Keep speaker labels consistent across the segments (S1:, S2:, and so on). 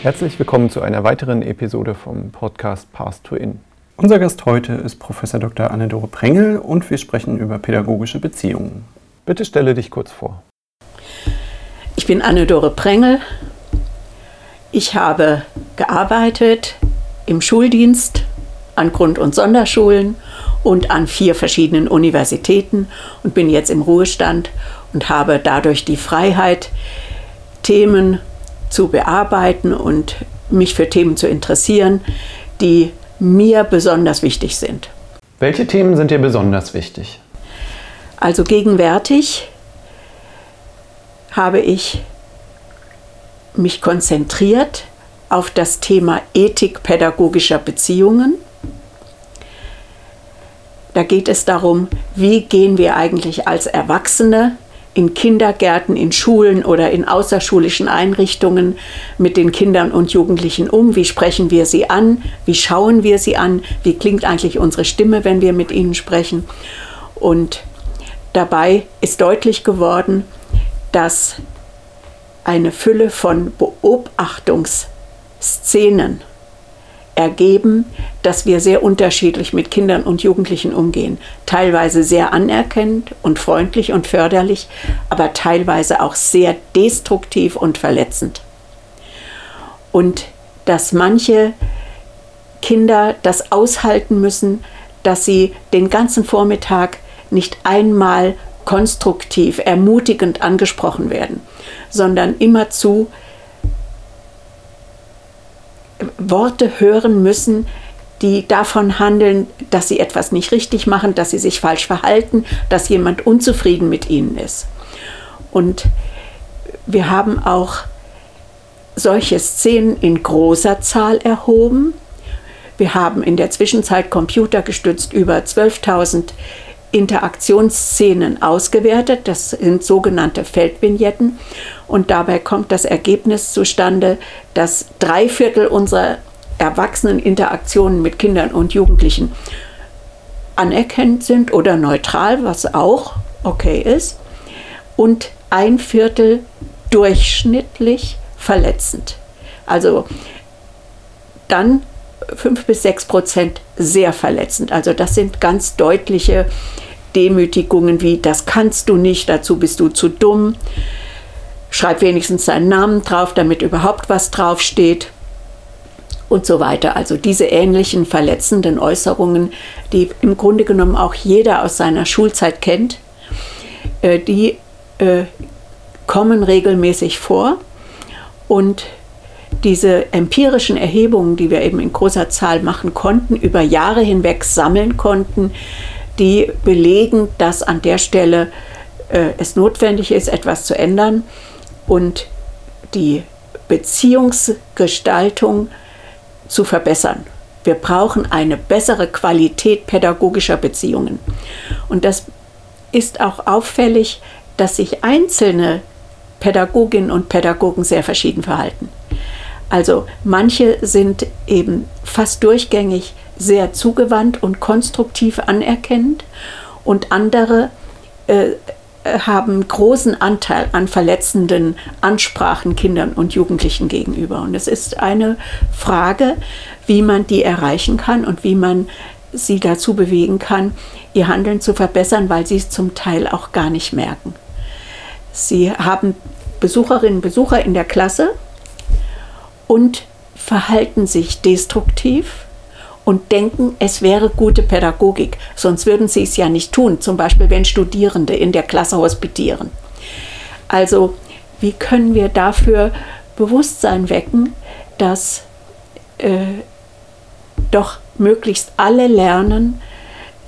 S1: Herzlich willkommen zu einer weiteren Episode vom Podcast Path to In.
S2: Unser Gast heute ist Professor Dr. Anne-Dore Prengel und wir sprechen über pädagogische Beziehungen.
S1: Bitte stelle dich kurz vor.
S3: Ich bin Anne-Dore Prengel. Ich habe gearbeitet im Schuldienst an Grund- und Sonderschulen und an vier verschiedenen Universitäten und bin jetzt im Ruhestand und habe dadurch die Freiheit, Themen zu bearbeiten und mich für Themen zu interessieren, die mir besonders wichtig sind.
S1: Welche Themen sind dir besonders wichtig?
S3: Also gegenwärtig habe ich mich konzentriert auf das Thema Ethik pädagogischer Beziehungen. Da geht es darum, wie gehen wir eigentlich als Erwachsene in Kindergärten, in Schulen oder in außerschulischen Einrichtungen mit den Kindern und Jugendlichen um? Wie sprechen wir sie an? Wie schauen wir sie an? Wie klingt eigentlich unsere Stimme, wenn wir mit ihnen sprechen? Und dabei ist deutlich geworden, dass eine Fülle von Beobachtungsszenen ergeben, dass wir sehr unterschiedlich mit Kindern und Jugendlichen umgehen. Teilweise sehr anerkennend und freundlich und förderlich, aber teilweise auch sehr destruktiv und verletzend. Und dass manche Kinder das aushalten müssen, dass sie den ganzen Vormittag nicht einmal konstruktiv, ermutigend angesprochen werden, sondern immerzu Worte hören müssen, die davon handeln, dass sie etwas nicht richtig machen, dass sie sich falsch verhalten, dass jemand unzufrieden mit ihnen ist. Und wir haben auch solche Szenen in großer Zahl erhoben. Wir haben in der Zwischenzeit computergestützt über 12.000 Interaktionsszenen ausgewertet. Das sind sogenannte Feldvignetten. Und dabei kommt das Ergebnis zustande, dass drei Viertel unserer Erwachseneninteraktionen mit Kindern und Jugendlichen anerkennend sind oder neutral, was auch okay ist. Und ein Viertel durchschnittlich verletzend. Also dann fünf bis sechs Prozent sehr verletzend. Also das sind ganz deutliche Demütigungen wie, das kannst du nicht, dazu bist du zu dumm. Schreib wenigstens deinen Namen drauf, damit überhaupt was draufsteht und so weiter. Also diese ähnlichen verletzenden Äußerungen, die im Grunde genommen auch jeder aus seiner Schulzeit kennt, äh, die äh, kommen regelmäßig vor und diese empirischen Erhebungen, die wir eben in großer Zahl machen konnten, über Jahre hinweg sammeln konnten, die belegen, dass an der Stelle äh, es notwendig ist, etwas zu ändern und die Beziehungsgestaltung zu verbessern. Wir brauchen eine bessere Qualität pädagogischer Beziehungen. Und das ist auch auffällig, dass sich einzelne Pädagoginnen und Pädagogen sehr verschieden verhalten. Also manche sind eben fast durchgängig sehr zugewandt und konstruktiv anerkennend und andere äh, haben großen Anteil an verletzenden Ansprachen Kindern und Jugendlichen gegenüber. Und es ist eine Frage, wie man die erreichen kann und wie man sie dazu bewegen kann, ihr Handeln zu verbessern, weil sie es zum Teil auch gar nicht merken. Sie haben Besucherinnen und Besucher in der Klasse, und verhalten sich destruktiv und denken, es wäre gute Pädagogik. Sonst würden sie es ja nicht tun, zum Beispiel wenn Studierende in der Klasse hospitieren. Also wie können wir dafür Bewusstsein wecken, dass äh, doch möglichst alle lernen,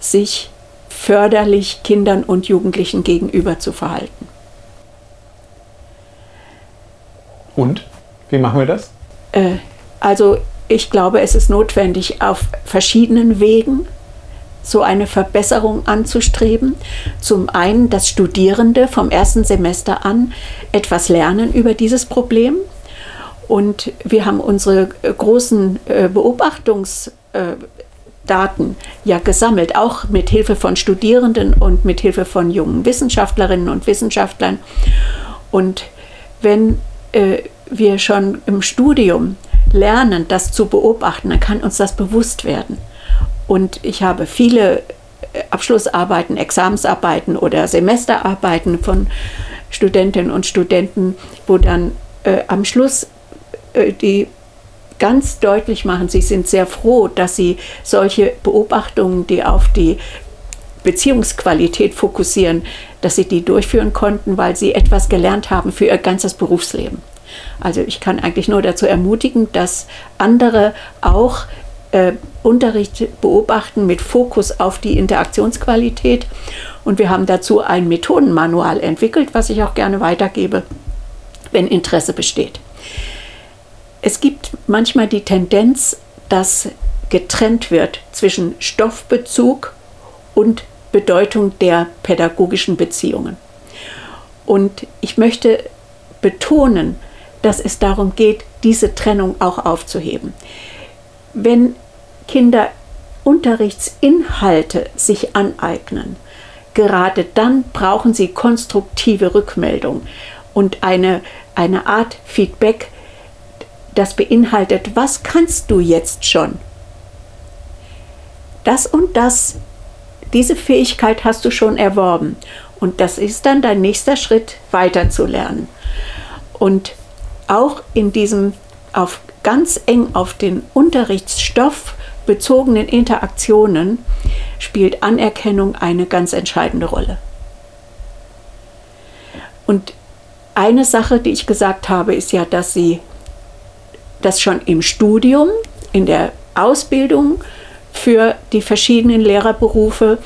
S3: sich förderlich Kindern und Jugendlichen gegenüber zu verhalten.
S1: Und wie machen wir das?
S3: Äh, also ich glaube, es ist notwendig, auf verschiedenen Wegen so eine Verbesserung anzustreben. Zum einen, dass Studierende vom ersten Semester an etwas lernen über dieses Problem. Und wir haben unsere äh, großen äh, Beobachtungsdaten ja gesammelt, auch mit Hilfe von Studierenden und mit Hilfe von jungen Wissenschaftlerinnen und Wissenschaftlern. Und wenn wir schon im Studium lernen, das zu beobachten, dann kann uns das bewusst werden. Und ich habe viele äh, Abschlussarbeiten, Examensarbeiten oder Semesterarbeiten von Studentinnen und Studenten, wo dann äh, am Schluss äh, die ganz deutlich machen, sie sind sehr froh, dass sie solche Beobachtungen, die auf die Beziehungsqualität fokussieren, dass sie die durchführen konnten, weil sie etwas gelernt haben für ihr ganzes Berufsleben. Also ich kann eigentlich nur dazu ermutigen, dass andere auch äh, Unterricht beobachten mit Fokus auf die Interaktionsqualität. Und wir haben dazu ein Methodenmanual entwickelt, was ich auch gerne weitergebe, wenn Interesse besteht. Es gibt manchmal die Tendenz, dass getrennt wird zwischen Stoffbezug und Bedeutung der pädagogischen Beziehungen. Und ich möchte betonen, dass es darum geht, diese Trennung auch aufzuheben. Wenn Kinder Unterrichtsinhalte sich aneignen, gerade dann brauchen sie konstruktive Rückmeldung und eine, eine Art Feedback, das beinhaltet, was kannst du jetzt schon? Das und das, diese Fähigkeit hast du schon erworben. Und das ist dann dein nächster Schritt, weiterzulernen. Und auch in diesem auf ganz eng auf den Unterrichtsstoff bezogenen Interaktionen spielt Anerkennung eine ganz entscheidende Rolle. Und eine Sache, die ich gesagt habe, ist ja, dass sie das schon im Studium, in der Ausbildung für die verschiedenen Lehrerberufe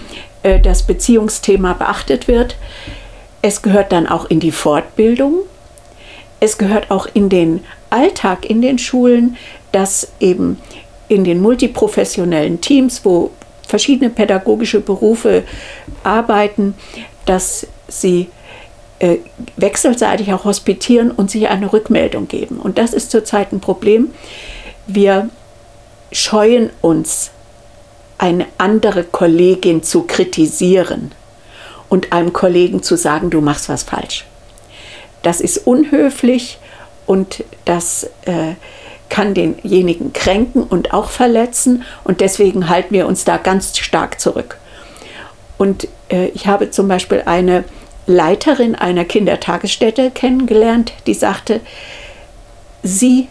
S3: äh, das Beziehungsthema beachtet wird. Es gehört dann auch in die Fortbildung es gehört auch in den Alltag in den Schulen, dass eben in den multiprofessionellen Teams, wo verschiedene pädagogische Berufe arbeiten, dass sie äh, wechselseitig auch hospitieren und sich eine Rückmeldung geben. Und das ist zurzeit ein Problem. Wir scheuen uns, eine andere Kollegin zu kritisieren und einem Kollegen zu sagen, du machst was falsch. Das ist unhöflich und das äh, kann denjenigen kränken und auch verletzen. Und deswegen halten wir uns da ganz stark zurück. Und äh, ich habe zum Beispiel eine Leiterin einer Kindertagesstätte kennengelernt, die sagte, sie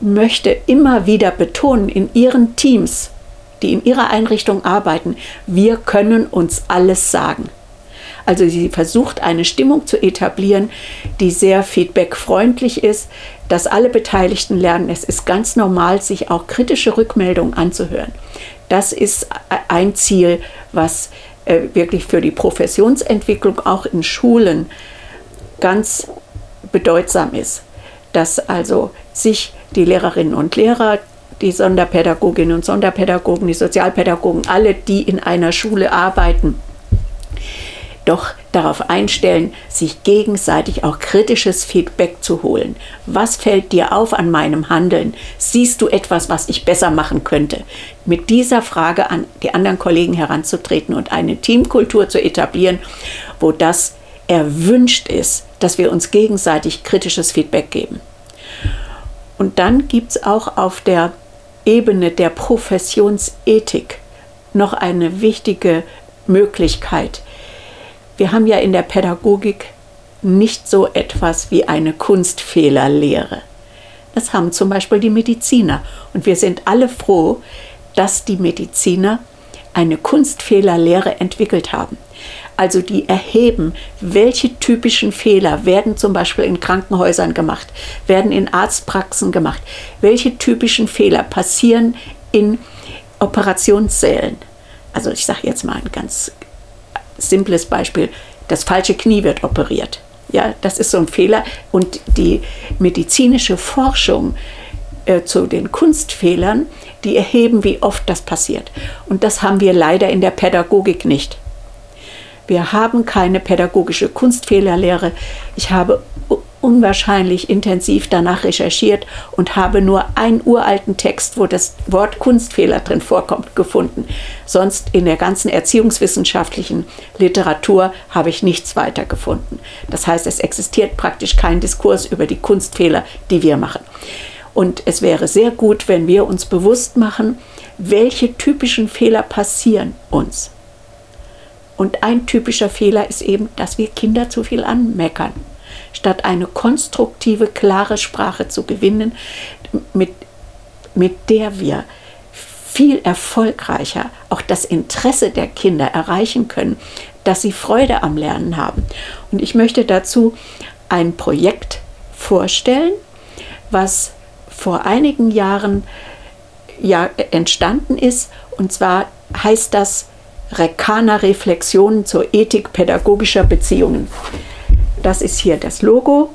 S3: möchte immer wieder betonen in ihren Teams, die in ihrer Einrichtung arbeiten, wir können uns alles sagen. Also sie versucht eine Stimmung zu etablieren, die sehr feedbackfreundlich ist, dass alle Beteiligten lernen, es ist ganz normal, sich auch kritische Rückmeldungen anzuhören. Das ist ein Ziel, was äh, wirklich für die Professionsentwicklung auch in Schulen ganz bedeutsam ist. Dass also sich die Lehrerinnen und Lehrer, die Sonderpädagoginnen und Sonderpädagogen, die Sozialpädagogen, alle, die in einer Schule arbeiten, doch darauf einstellen, sich gegenseitig auch kritisches Feedback zu holen. Was fällt dir auf an meinem Handeln? Siehst du etwas, was ich besser machen könnte? Mit dieser Frage an die anderen Kollegen heranzutreten und eine Teamkultur zu etablieren, wo das erwünscht ist, dass wir uns gegenseitig kritisches Feedback geben. Und dann gibt es auch auf der Ebene der Professionsethik noch eine wichtige Möglichkeit, wir haben ja in der Pädagogik nicht so etwas wie eine Kunstfehlerlehre. Das haben zum Beispiel die Mediziner. Und wir sind alle froh, dass die Mediziner eine Kunstfehlerlehre entwickelt haben. Also die erheben, welche typischen Fehler werden zum Beispiel in Krankenhäusern gemacht, werden in Arztpraxen gemacht, welche typischen Fehler passieren in Operationssälen. Also ich sage jetzt mal ein ganz simples Beispiel, das falsche Knie wird operiert. Ja, das ist so ein Fehler. Und die medizinische Forschung äh, zu den Kunstfehlern, die erheben, wie oft das passiert. Und das haben wir leider in der Pädagogik nicht. Wir haben keine pädagogische Kunstfehlerlehre. Ich habe unwahrscheinlich intensiv danach recherchiert und habe nur einen uralten Text, wo das Wort Kunstfehler drin vorkommt, gefunden. Sonst in der ganzen erziehungswissenschaftlichen Literatur habe ich nichts weiter gefunden. Das heißt, es existiert praktisch kein Diskurs über die Kunstfehler, die wir machen. Und es wäre sehr gut, wenn wir uns bewusst machen, welche typischen Fehler passieren uns. Und ein typischer Fehler ist eben, dass wir Kinder zu viel anmeckern. Statt eine konstruktive, klare Sprache zu gewinnen, mit, mit der wir viel erfolgreicher auch das Interesse der Kinder erreichen können, dass sie Freude am Lernen haben. Und ich möchte dazu ein Projekt vorstellen, was vor einigen Jahren ja entstanden ist. Und zwar heißt das Rekana Reflexionen zur Ethik pädagogischer Beziehungen. Das ist hier das Logo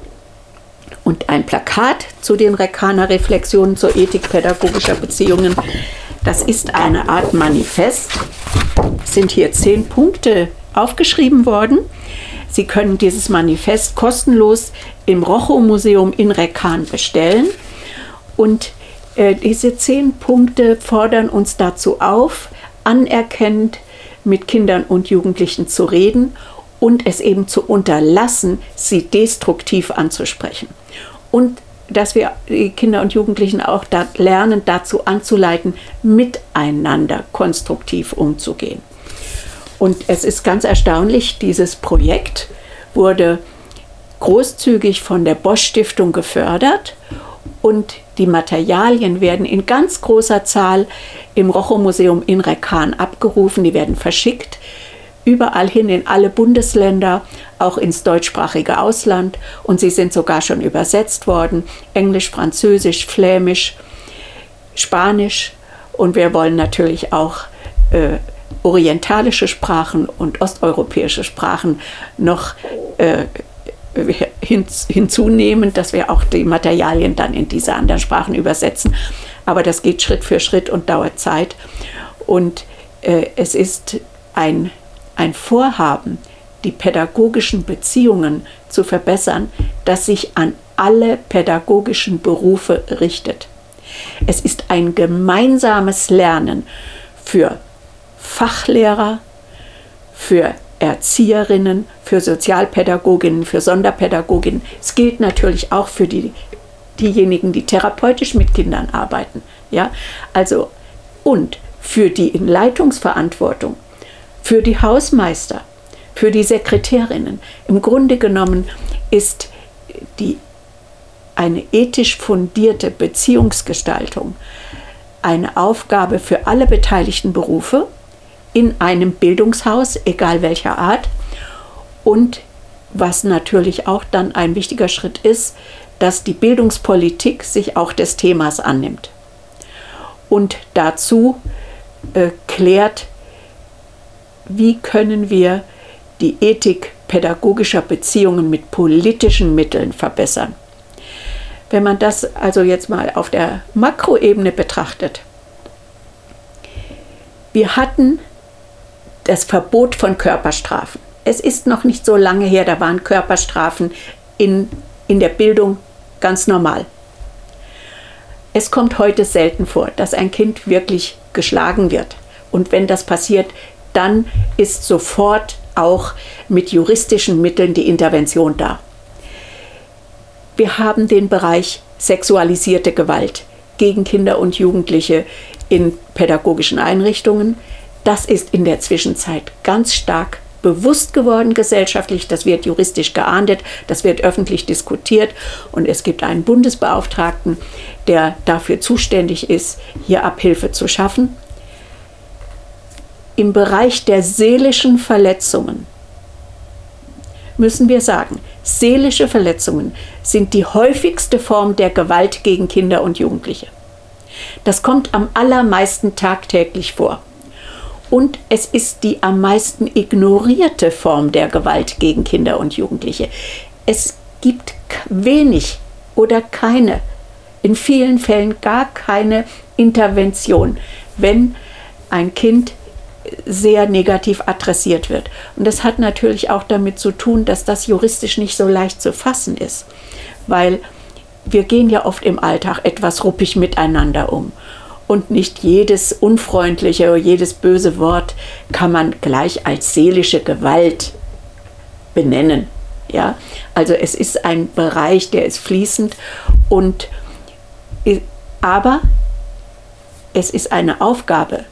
S3: und ein Plakat zu den Rekana Reflexionen zur Ethik pädagogischer Beziehungen. Das ist eine Art Manifest. Es sind hier zehn Punkte aufgeschrieben worden. Sie können dieses Manifest kostenlos im Rochow Museum in Rekan bestellen. Und äh, diese zehn Punkte fordern uns dazu auf, anerkennend mit Kindern und Jugendlichen zu reden und es eben zu unterlassen, sie destruktiv anzusprechen. Und dass wir die Kinder und Jugendlichen auch da lernen, dazu anzuleiten, miteinander konstruktiv umzugehen. Und es ist ganz erstaunlich, dieses Projekt wurde großzügig von der Bosch Stiftung gefördert und die Materialien werden in ganz großer Zahl im Rochow-Museum in Rekan abgerufen, die werden verschickt, überall hin in alle Bundesländer, auch ins deutschsprachige Ausland und sie sind sogar schon übersetzt worden, Englisch, Französisch, Flämisch, Spanisch und wir wollen natürlich auch äh, orientalische Sprachen und osteuropäische Sprachen noch äh, hinzunehmen, dass wir auch die Materialien dann in diese anderen Sprachen übersetzen. Aber das geht Schritt für Schritt und dauert Zeit. Und äh, es ist ein, ein Vorhaben, die pädagogischen Beziehungen zu verbessern, das sich an alle pädagogischen Berufe richtet. Es ist ein gemeinsames Lernen für Fachlehrer, für Erzieherinnen, für Sozialpädagoginnen, für Sonderpädagoginnen. Es gilt natürlich auch für die, diejenigen, die therapeutisch mit Kindern arbeiten. Ja? Also, und für die in Leitungsverantwortung, für die Hausmeister, für die Sekretärinnen. Im Grunde genommen ist die, eine ethisch fundierte Beziehungsgestaltung eine Aufgabe für alle beteiligten Berufe in einem Bildungshaus, egal welcher Art. Und was natürlich auch dann ein wichtiger Schritt ist, dass die Bildungspolitik sich auch des Themas annimmt. Und dazu äh, klärt, wie können wir die Ethik pädagogischer Beziehungen mit politischen Mitteln verbessern. Wenn man das also jetzt mal auf der Makroebene betrachtet, wir hatten das Verbot von Körperstrafen. Es ist noch nicht so lange her, da waren Körperstrafen in, in der Bildung ganz normal. Es kommt heute selten vor, dass ein Kind wirklich geschlagen wird. Und wenn das passiert, dann ist sofort auch mit juristischen Mitteln die Intervention da. Wir haben den Bereich sexualisierte Gewalt gegen Kinder und Jugendliche in pädagogischen Einrichtungen. Das ist in der Zwischenzeit ganz stark bewusst geworden gesellschaftlich, das wird juristisch geahndet, das wird öffentlich diskutiert und es gibt einen Bundesbeauftragten, der dafür zuständig ist, hier Abhilfe zu schaffen. Im Bereich der seelischen Verletzungen müssen wir sagen, seelische Verletzungen sind die häufigste Form der Gewalt gegen Kinder und Jugendliche. Das kommt am allermeisten tagtäglich vor und es ist die am meisten ignorierte Form der Gewalt gegen Kinder und Jugendliche. Es gibt wenig oder keine, in vielen Fällen gar keine Intervention, wenn ein Kind sehr negativ adressiert wird. Und das hat natürlich auch damit zu tun, dass das juristisch nicht so leicht zu fassen ist. weil wir gehen ja oft im Alltag etwas ruppig miteinander um. Und nicht jedes unfreundliche oder jedes böse Wort kann man gleich als seelische Gewalt benennen. Ja? Also es ist ein Bereich, der ist fließend und aber es ist eine Aufgabe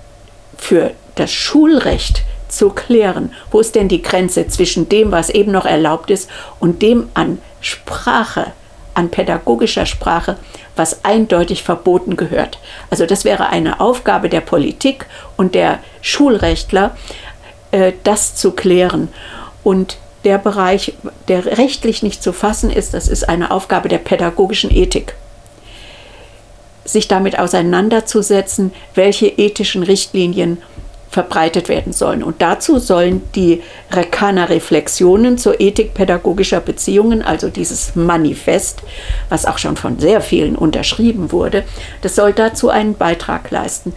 S3: für das Schulrecht zu klären, wo ist denn die Grenze zwischen dem, was eben noch erlaubt ist, und dem an Sprache, an pädagogischer Sprache, was eindeutig verboten gehört. Also das wäre eine Aufgabe der Politik und der Schulrechtler, äh, das zu klären. Und der Bereich, der rechtlich nicht zu fassen ist, das ist eine Aufgabe der pädagogischen Ethik. Sich damit auseinanderzusetzen, welche ethischen Richtlinien verbreitet werden sollen. Und dazu sollen die Rekana Reflexionen zur Ethik pädagogischer Beziehungen, also dieses Manifest, was auch schon von sehr vielen unterschrieben wurde, das soll dazu einen Beitrag leisten,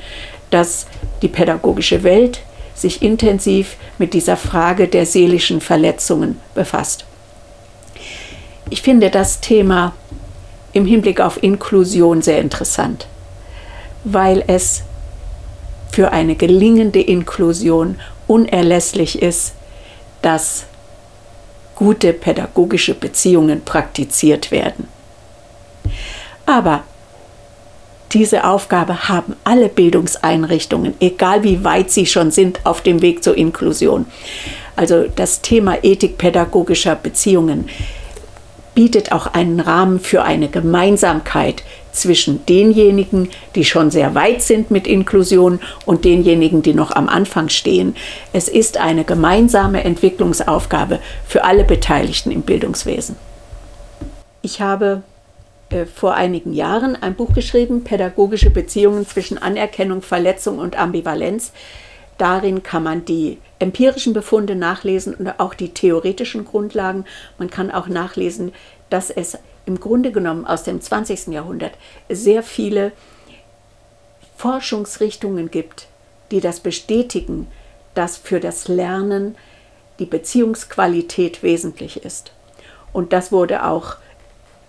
S3: dass die pädagogische Welt sich intensiv mit dieser Frage der seelischen Verletzungen befasst. Ich finde das Thema im Hinblick auf Inklusion sehr interessant, weil es für eine gelingende Inklusion unerlässlich ist, dass gute pädagogische Beziehungen praktiziert werden. Aber diese Aufgabe haben alle Bildungseinrichtungen, egal wie weit sie schon sind auf dem Weg zur Inklusion. Also das Thema Ethik pädagogischer Beziehungen bietet auch einen Rahmen für eine Gemeinsamkeit zwischen denjenigen, die schon sehr weit sind mit Inklusion und denjenigen, die noch am Anfang stehen. Es ist eine gemeinsame Entwicklungsaufgabe für alle Beteiligten im Bildungswesen. Ich habe äh, vor einigen Jahren ein Buch geschrieben, Pädagogische Beziehungen zwischen Anerkennung, Verletzung und Ambivalenz. Darin kann man die empirischen Befunde nachlesen und auch die theoretischen Grundlagen. Man kann auch nachlesen, dass es im Grunde genommen aus dem 20. Jahrhundert sehr viele Forschungsrichtungen gibt, die das bestätigen, dass für das Lernen die Beziehungsqualität wesentlich ist. Und das wurde auch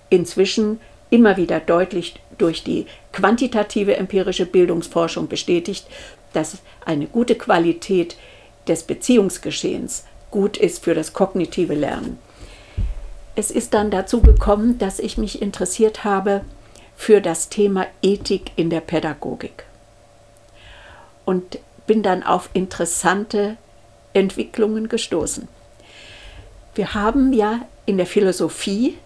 S3: inzwischen immer wieder deutlich durch die quantitative empirische Bildungsforschung bestätigt, dass eine gute Qualität des Beziehungsgeschehens gut ist für das kognitive Lernen. Es ist dann dazu gekommen, dass ich mich interessiert habe für das Thema Ethik in der Pädagogik und bin dann auf interessante Entwicklungen gestoßen. Wir haben ja in der Philosophie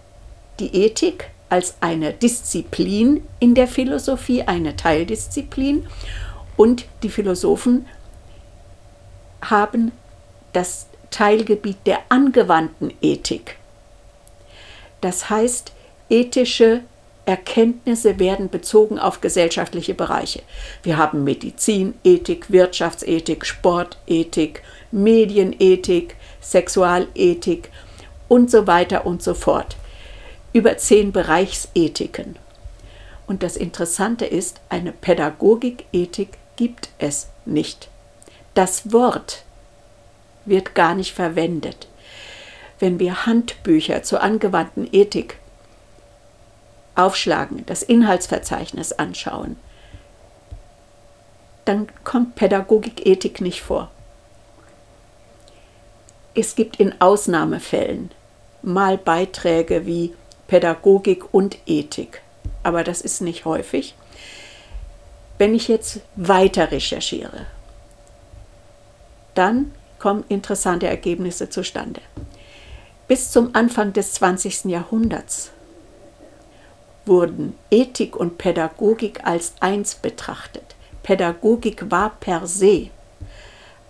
S3: die Ethik als eine Disziplin in der Philosophie, eine Teildisziplin. Und die Philosophen haben das Teilgebiet der angewandten Ethik. Das heißt, ethische Erkenntnisse werden bezogen auf gesellschaftliche Bereiche. Wir haben Medizinethik, Wirtschaftsethik, Sportethik, Medienethik, Sexualethik und so weiter und so fort über zehn Bereichsethiken. Und das Interessante ist, eine Pädagogikethik gibt es nicht. Das Wort wird gar nicht verwendet. Wenn wir Handbücher zur angewandten Ethik aufschlagen, das Inhaltsverzeichnis anschauen, dann kommt Pädagogikethik nicht vor. Es gibt in Ausnahmefällen mal Beiträge wie Pädagogik und Ethik. Aber das ist nicht häufig. Wenn ich jetzt weiter recherchiere, dann kommen interessante Ergebnisse zustande. Bis zum Anfang des 20. Jahrhunderts wurden Ethik und Pädagogik als eins betrachtet. Pädagogik war per se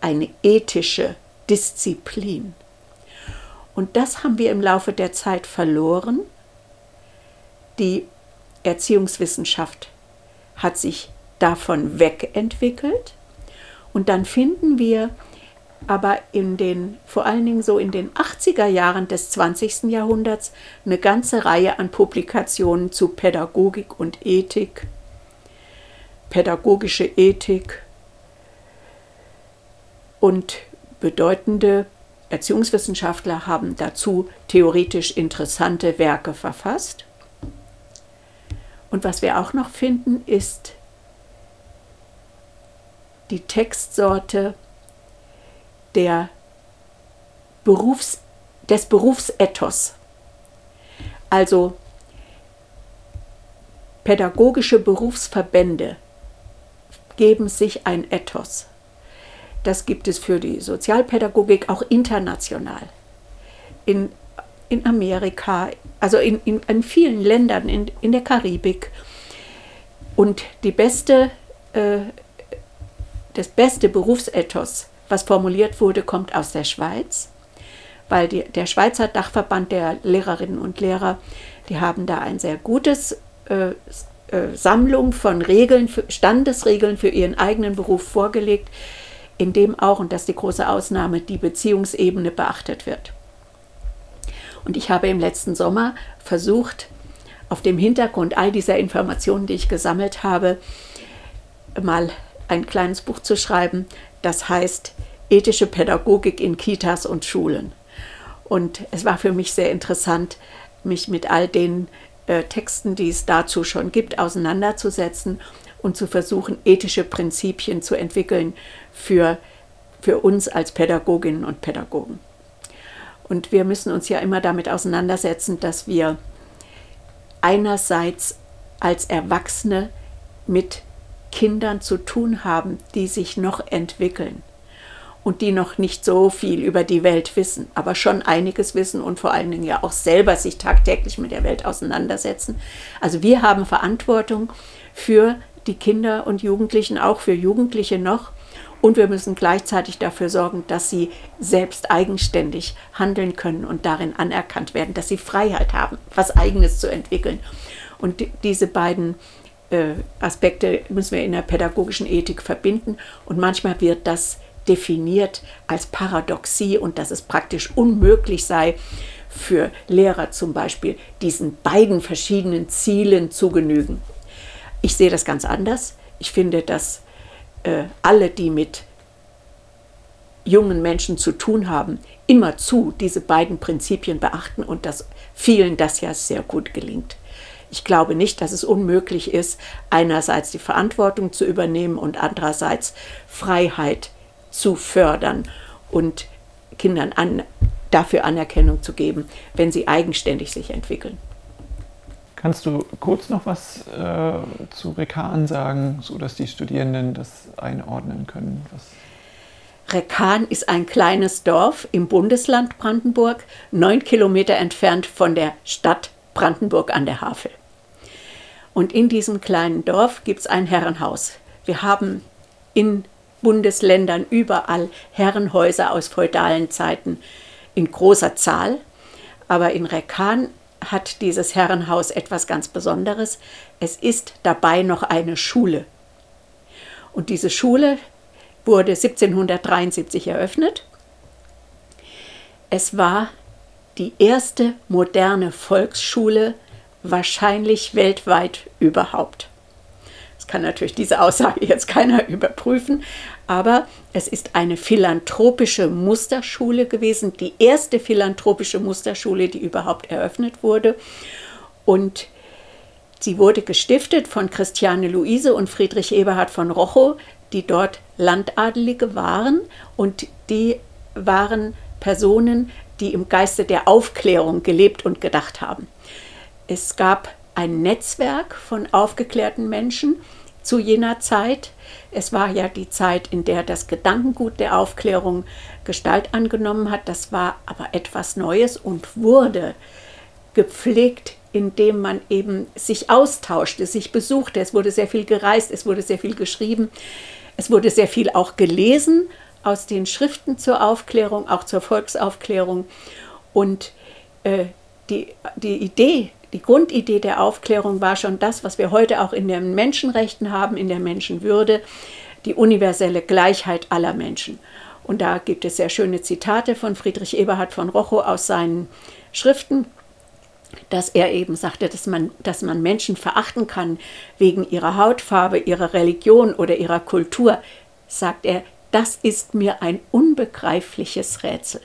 S3: eine ethische Disziplin. Und das haben wir im Laufe der Zeit verloren die Erziehungswissenschaft hat sich davon wegentwickelt und dann finden wir aber in den, vor allen Dingen so in den 80er Jahren des 20. Jahrhunderts, eine ganze Reihe an Publikationen zu Pädagogik und Ethik, pädagogische Ethik und bedeutende Erziehungswissenschaftler haben dazu theoretisch interessante Werke verfasst. Und was wir auch noch finden, ist die Textsorte der Berufs, des Berufsethos. Also pädagogische Berufsverbände geben sich ein Ethos. Das gibt es für die Sozialpädagogik auch international. In, in Amerika, also in, in, in vielen Ländern, in, in der Karibik. Und die beste, äh, das beste Berufsethos, was formuliert wurde, kommt aus der Schweiz, weil die, der Schweizer Dachverband der Lehrerinnen und Lehrer, die haben da ein sehr gutes äh, äh, Sammlung von Regeln, Standesregeln für ihren eigenen Beruf vorgelegt, in dem auch, und das ist die große Ausnahme, die Beziehungsebene beachtet wird. Und ich habe im letzten Sommer versucht, auf dem Hintergrund all dieser Informationen, die ich gesammelt habe, mal ein kleines Buch zu schreiben, das heißt Ethische Pädagogik in Kitas und Schulen. Und es war für mich sehr interessant, mich mit all den äh, Texten, die es dazu schon gibt, auseinanderzusetzen und zu versuchen, ethische Prinzipien zu entwickeln für, für uns als Pädagoginnen und Pädagogen. Und wir müssen uns ja immer damit auseinandersetzen, dass wir einerseits als Erwachsene mit Kindern zu tun haben, die sich noch entwickeln und die noch nicht so viel über die Welt wissen, aber schon einiges wissen und vor allen Dingen ja auch selber sich tagtäglich mit der Welt auseinandersetzen. Also wir haben Verantwortung für die Kinder und Jugendlichen, auch für Jugendliche noch. Und wir müssen gleichzeitig dafür sorgen, dass sie selbst eigenständig handeln können und darin anerkannt werden, dass sie Freiheit haben, was eigenes zu entwickeln. Und diese beiden äh, Aspekte müssen wir in der pädagogischen Ethik verbinden. Und manchmal wird das definiert als Paradoxie und dass es praktisch unmöglich sei, für Lehrer zum Beispiel diesen beiden verschiedenen Zielen zu genügen. Ich sehe das ganz anders. Ich finde, dass äh, alle, die mit jungen Menschen zu tun haben, immerzu diese beiden Prinzipien beachten und dass vielen das ja sehr gut gelingt. Ich glaube nicht, dass es unmöglich ist, einerseits die Verantwortung zu übernehmen und andererseits Freiheit zu fördern und Kindern an, dafür Anerkennung zu geben, wenn sie eigenständig sich entwickeln.
S1: Kannst du kurz noch was äh, zu Rekan sagen, sodass die Studierenden das einordnen können? Was
S3: Rekan ist ein kleines Dorf im Bundesland Brandenburg, neun Kilometer entfernt von der Stadt Brandenburg an der Havel. Und in diesem kleinen Dorf gibt es ein Herrenhaus. Wir haben in Bundesländern überall Herrenhäuser aus feudalen Zeiten in großer Zahl. Aber in Rekan hat dieses Herrenhaus etwas ganz Besonderes. Es ist dabei noch eine Schule. Und diese Schule wurde 1773 eröffnet. Es war die erste moderne Volksschule wahrscheinlich weltweit überhaupt kann natürlich diese Aussage jetzt keiner überprüfen, aber es ist eine philanthropische Musterschule gewesen, die erste philanthropische Musterschule, die überhaupt eröffnet wurde. Und sie wurde gestiftet von Christiane Luise und Friedrich Eberhard von Rochow, die dort Landadelige waren und die waren Personen, die im Geiste der Aufklärung gelebt und gedacht haben. Es gab ein Netzwerk von aufgeklärten Menschen, zu jener Zeit. Es war ja die Zeit, in der das Gedankengut der Aufklärung Gestalt angenommen hat. Das war aber etwas Neues und wurde gepflegt, indem man eben sich austauschte, sich besuchte. Es wurde sehr viel gereist, es wurde sehr viel geschrieben, es wurde sehr viel auch gelesen aus den Schriften zur Aufklärung, auch zur Volksaufklärung. Und äh, die, die Idee die Grundidee der Aufklärung war schon das, was wir heute auch in den Menschenrechten haben, in der Menschenwürde, die universelle Gleichheit aller Menschen. Und da gibt es sehr schöne Zitate von Friedrich Eberhard von Rochow aus seinen Schriften, dass er eben sagte, dass man, dass man Menschen verachten kann wegen ihrer Hautfarbe, ihrer Religion oder ihrer Kultur, sagt er, das ist mir ein unbegreifliches Rätsel.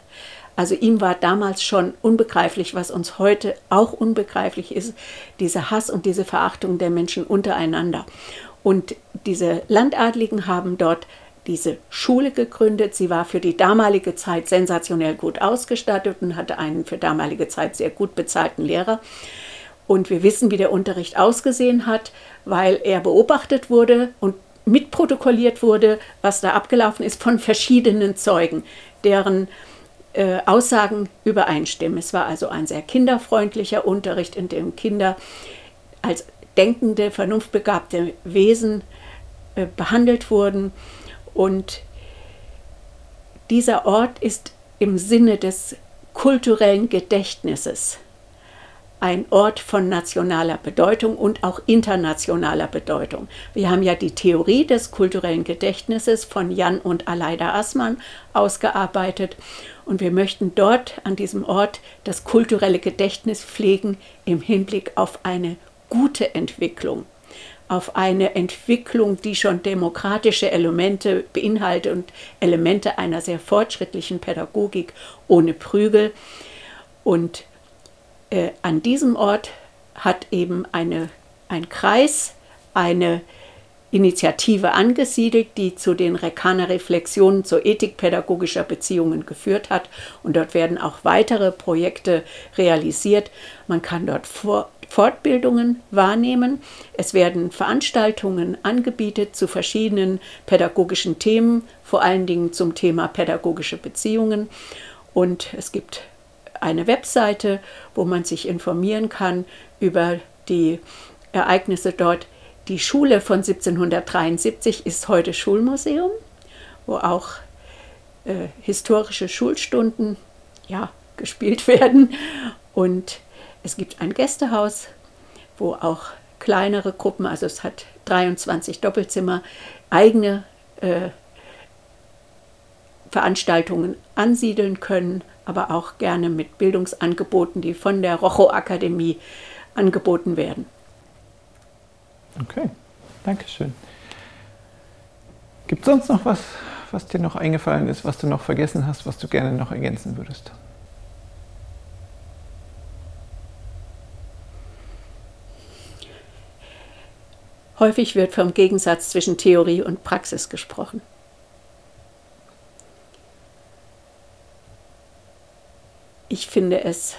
S3: Also ihm war damals schon unbegreiflich, was uns heute auch unbegreiflich ist, dieser Hass und diese Verachtung der Menschen untereinander. Und diese Landadligen haben dort diese Schule gegründet. Sie war für die damalige Zeit sensationell gut ausgestattet und hatte einen für damalige Zeit sehr gut bezahlten Lehrer. Und wir wissen, wie der Unterricht ausgesehen hat, weil er beobachtet wurde und mitprotokolliert wurde, was da abgelaufen ist von verschiedenen Zeugen, deren äh, Aussagen übereinstimmen. Es war also ein sehr kinderfreundlicher Unterricht, in dem Kinder als denkende, vernunftbegabte Wesen äh, behandelt wurden. Und dieser Ort ist im Sinne des kulturellen Gedächtnisses ein Ort von nationaler Bedeutung und auch internationaler Bedeutung. Wir haben ja die Theorie des kulturellen Gedächtnisses von Jan und Aleida Assmann ausgearbeitet und wir möchten dort an diesem Ort das kulturelle Gedächtnis pflegen im Hinblick auf eine gute Entwicklung, auf eine Entwicklung, die schon demokratische Elemente beinhaltet und Elemente einer sehr fortschrittlichen Pädagogik ohne Prügel. Und äh, an diesem Ort hat eben eine, ein Kreis eine Initiative angesiedelt, die zu den Rekaner Reflexionen zur Ethik pädagogischer Beziehungen geführt hat. Und dort werden auch weitere Projekte realisiert. Man kann dort Fortbildungen wahrnehmen. Es werden Veranstaltungen angebietet zu verschiedenen pädagogischen Themen, vor allen Dingen zum Thema pädagogische Beziehungen. Und es gibt eine Webseite, wo man sich informieren kann über die Ereignisse dort. Die Schule von 1773 ist heute Schulmuseum, wo auch äh, historische Schulstunden ja, gespielt werden. Und es gibt ein Gästehaus, wo auch kleinere Gruppen, also es hat 23 Doppelzimmer, eigene äh, Veranstaltungen ansiedeln können aber auch gerne mit Bildungsangeboten, die von der Rocho Akademie angeboten werden.
S1: Okay, danke schön. Gibt es sonst noch was, was dir noch eingefallen ist, was du noch vergessen hast, was du gerne noch ergänzen würdest?
S3: Häufig wird vom Gegensatz zwischen Theorie und Praxis gesprochen. ich finde es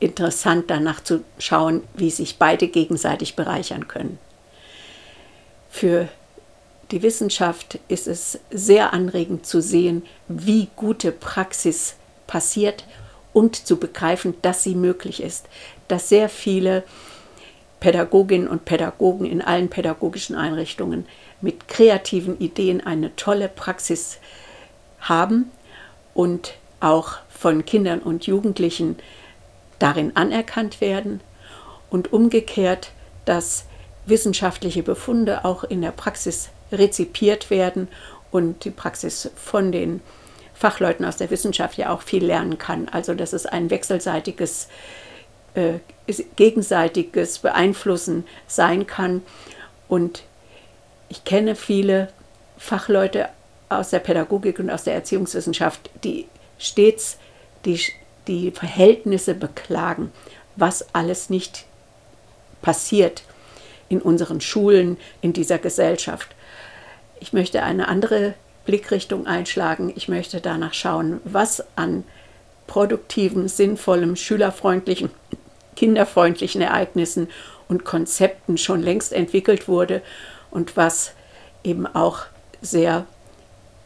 S3: interessant, danach zu schauen, wie sich beide gegenseitig bereichern können. Für die Wissenschaft ist es sehr anregend zu sehen, wie gute Praxis passiert und zu begreifen, dass sie möglich ist, dass sehr viele Pädagoginnen und Pädagogen in allen pädagogischen Einrichtungen mit kreativen Ideen eine tolle Praxis haben und auch von Kindern und Jugendlichen darin anerkannt werden und umgekehrt, dass wissenschaftliche Befunde auch in der Praxis rezipiert werden und die Praxis von den Fachleuten aus der Wissenschaft ja auch viel lernen kann. Also dass es ein wechselseitiges, äh, gegenseitiges Beeinflussen sein kann. Und ich kenne viele Fachleute aus der Pädagogik und aus der Erziehungswissenschaft, die stets die, die Verhältnisse beklagen, was alles nicht passiert in unseren Schulen, in dieser Gesellschaft. Ich möchte eine andere Blickrichtung einschlagen. Ich möchte danach schauen, was an produktiven, sinnvollen, schülerfreundlichen, kinderfreundlichen Ereignissen und Konzepten schon längst entwickelt wurde und was eben auch sehr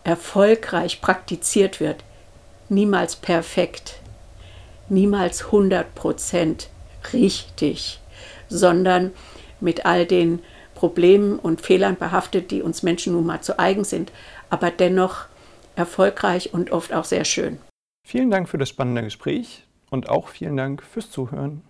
S3: erfolgreich praktiziert wird niemals perfekt, niemals 100% richtig, sondern mit all den Problemen und Fehlern behaftet, die uns Menschen nun mal zu eigen sind, aber dennoch erfolgreich und oft auch sehr schön.
S2: Vielen Dank für das spannende Gespräch und auch vielen Dank fürs Zuhören.